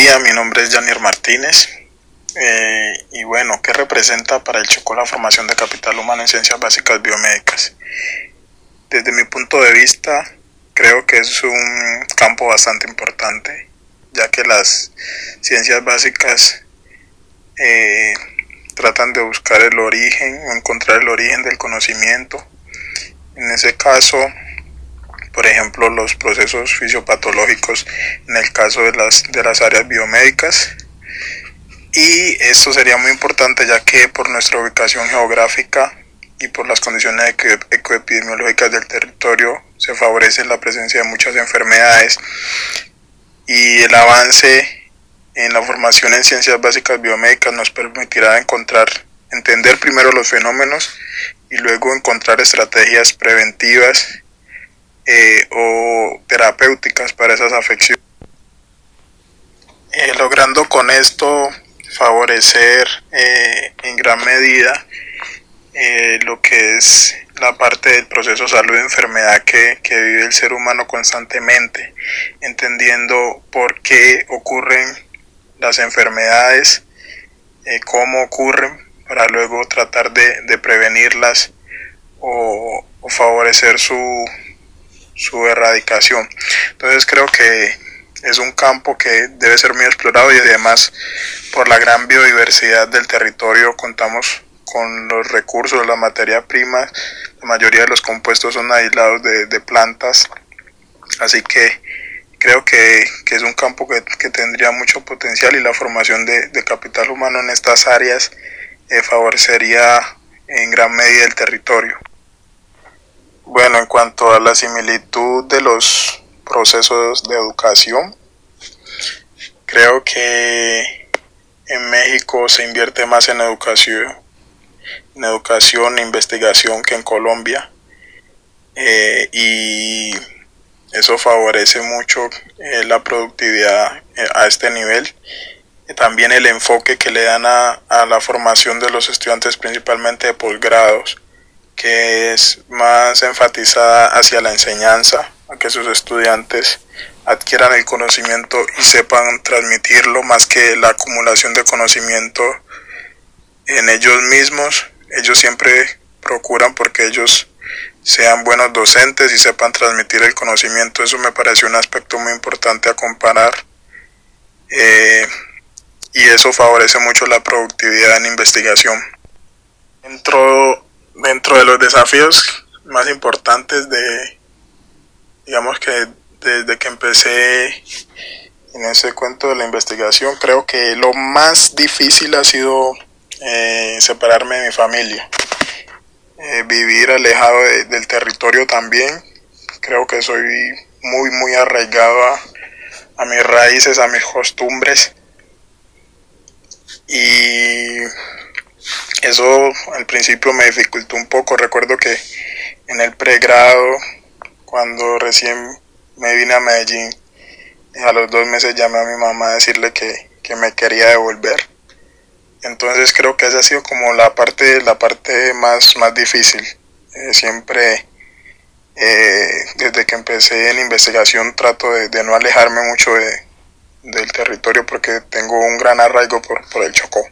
día, mi nombre es Janir Martínez. Eh, y bueno, ¿qué representa para el Chocó la formación de capital humano en ciencias básicas biomédicas? Desde mi punto de vista, creo que es un campo bastante importante, ya que las ciencias básicas eh, tratan de buscar el origen o encontrar el origen del conocimiento. En ese caso, por ejemplo, los procesos fisiopatológicos en el caso de las, de las áreas biomédicas. Y esto sería muy importante ya que por nuestra ubicación geográfica y por las condiciones ecoepidemiológicas del territorio se favorece la presencia de muchas enfermedades y el avance en la formación en ciencias básicas biomédicas nos permitirá encontrar, entender primero los fenómenos y luego encontrar estrategias preventivas eh, o terapéuticas para esas afecciones. Eh, logrando con esto favorecer eh, en gran medida lo que es la parte del proceso salud-enfermedad que, que vive el ser humano constantemente, entendiendo por qué ocurren las enfermedades, cómo ocurren, para luego tratar de, prevenirlas o, favorecer su, su erradicación. Entonces creo que es un campo que debe ser muy explorado y además por la gran biodiversidad del territorio contamos con los recursos, la materia prima, la mayoría de los compuestos son aislados de, plantas, así que creo que, es un campo que, tendría mucho potencial y la formación de, capital humano en estas áreas eh, favorecería en gran medida el territorio. Bueno, en cuanto a la similitud de los procesos de educación, creo que en México se invierte más en educación, en educación e investigación que en Colombia. Eh, y eso favorece mucho eh, la productividad eh, a este nivel. también el enfoque que le dan a, a la formación de los estudiantes, principalmente de posgrados que es más enfatizada hacia la enseñanza, a que sus estudiantes adquieran el conocimiento y sepan transmitirlo más que la acumulación de conocimiento en ellos mismos. Ellos siempre procuran porque ellos sean buenos docentes y sepan transmitir el conocimiento. Eso me parece un aspecto muy importante a comparar. Eh, y eso favorece mucho la productividad en investigación. Dentro dentro de los desafíos más importantes de, digamos que desde que empecé en ese cuento de la investigación, creo que lo más difícil ha sido eh, separarme de mi familia. Eh, vivir alejado del territorio también. Creo que soy muy, muy arraigado a mis raíces, a mis costumbres. Y eso al principio me dificultó un poco. Recuerdo que en el pregrado, cuando recién me vine a Medellín, a los dos meses llamé a mi mamá a decirle que, me quería devolver. Entonces creo que esa ha sido como la parte, la parte más, más difícil. Eh, siempre, eh, desde que empecé en investigación, trato de, no alejarme mucho de, del territorio porque tengo un gran arraigo por, por el Chocó.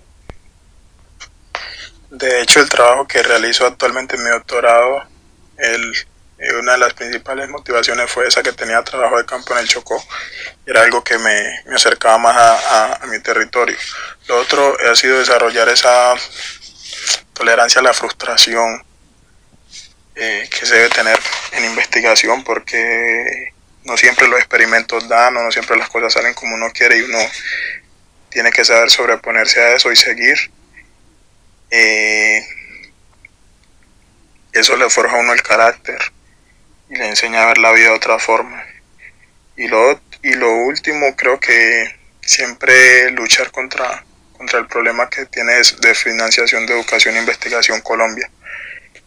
De hecho, el trabajo que realizo actualmente en mi doctorado, el, eh, una de las principales motivaciones fue esa que tenía trabajo de campo en el Chocó. Era algo que me, acercaba más a, mi territorio. Lo otro ha sido desarrollar esa tolerancia a la frustración eh, que se debe tener en investigación porque no siempre los experimentos dan o no siempre las cosas salen como uno quiere y uno tiene que saber sobreponerse a eso y seguir eh, eso le forja a uno el carácter y le enseña a ver la vida de otra forma. Y lo, y lo último, creo que siempre luchar contra, contra el problema que tiene de financiación de educación e investigación Colombia,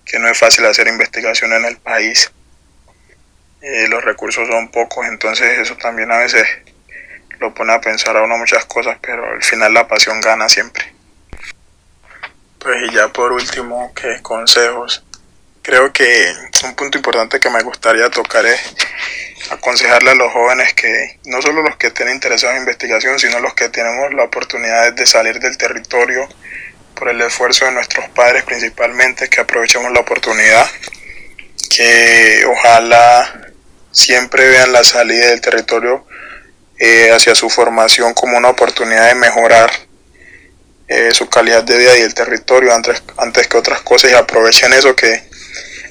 que no es fácil hacer investigación en el país. Eh, los recursos son pocos, entonces eso también a veces lo pone a pensar a uno muchas cosas, pero al final la pasión gana siempre. Pues y ya por último, ¿qué consejos? Creo que un punto importante que me gustaría tocar es aconsejarle a los jóvenes que no solo los que estén interesados en investigación, sino los que tenemos la oportunidad de salir del territorio por el esfuerzo de nuestros padres principalmente, que aprovechemos la oportunidad, que ojalá siempre vean la salida del territorio eh, hacia su formación como una oportunidad de mejorar eh, su calidad de vida y el territorio antes, antes que otras cosas y aprovechen eso que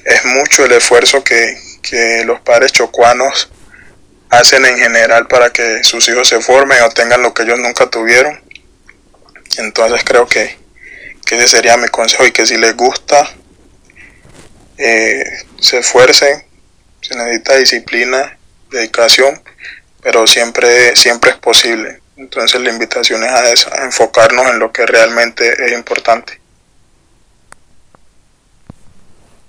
es mucho el esfuerzo que, que los padres chocuanos hacen en general para que sus hijos se formen o tengan lo que ellos nunca tuvieron. Entonces creo que, que ese sería mi consejo y que si les gusta, eh, se esfuercen, se necesita disciplina, dedicación, pero siempre, siempre es posible. Entonces la invitación es a, eso, enfocarnos en lo que realmente es importante.